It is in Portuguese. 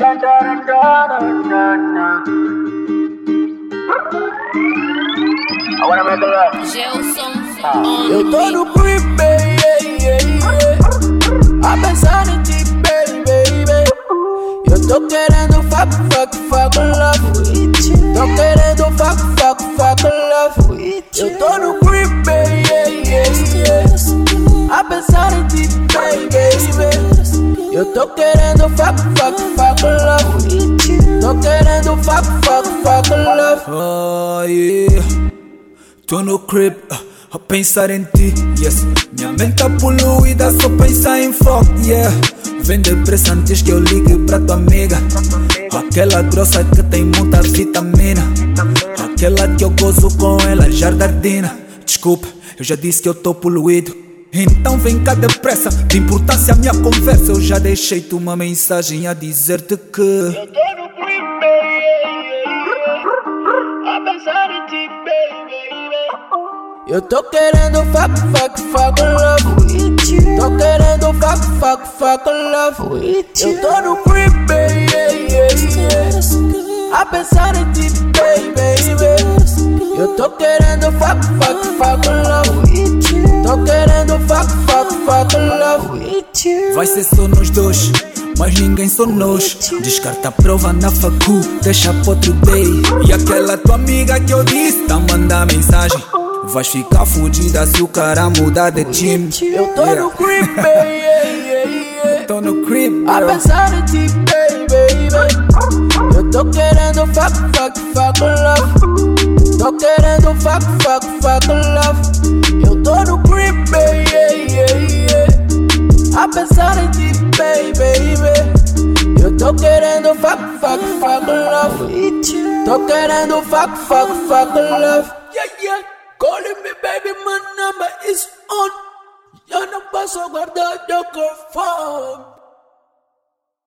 I wanna make love. Eu tô no creep, baby, yeah, yeah. A pensar em ti, baby, baby. Eu tô querendo fuck, fuck, fuck love. Tô querendo fuck, fuck, fuck love. Eu tô no creep, baby, yeah, yeah. A pensar em ti, baby, baby. Eu tô querendo fuck, fuck, fuck querendo fuck, fuck, fuck love. Oh, yeah. Tô no crib, uh, a pensar em ti, yes. Minha mente tá poluída, só pensar em fuck, yeah. Vem depressa antes que eu ligue pra tua amiga. Aquela grossa que tem muita vitamina. Aquela que eu gozo com ela, jardardina. Desculpa, eu já disse que eu tô poluído. Então vem cá depressa, de importância a minha conversa. Eu já deixei-te uma mensagem a dizer-te que Eu tô baby, baby. Querendo fuck, fuck, fuck love. Tô querendo fuck, fuck, fuck love. Eu tô no creep, baby, a pensar em ti, baby. Eu tô querendo fuck, fuck, fuck love. Tô querendo fuck, fuck, fuck love. Vai ser só nós dois, mas ninguém só nós. Descarta a prova na facu, deixa pro outro day. E aquela tua amiga que eu disse, tá mandar mensagem. Vais ficar fudida se o cara mudar de time. Eu tô no creep, baby. Tô no crib, A pensar em ti, baby, baby. Eu tô querendo fuck, fuck, fuck love. Tô querendo fuck, fuck, fuck love. A pensar em ti, baby. Eu tô querendo fuck, fuck, fuck love. Tô querendo fuck, fuck, fuck love. Yeah, yeah. Calling me, baby, my number is on. Eu não posso guardar teu corpo.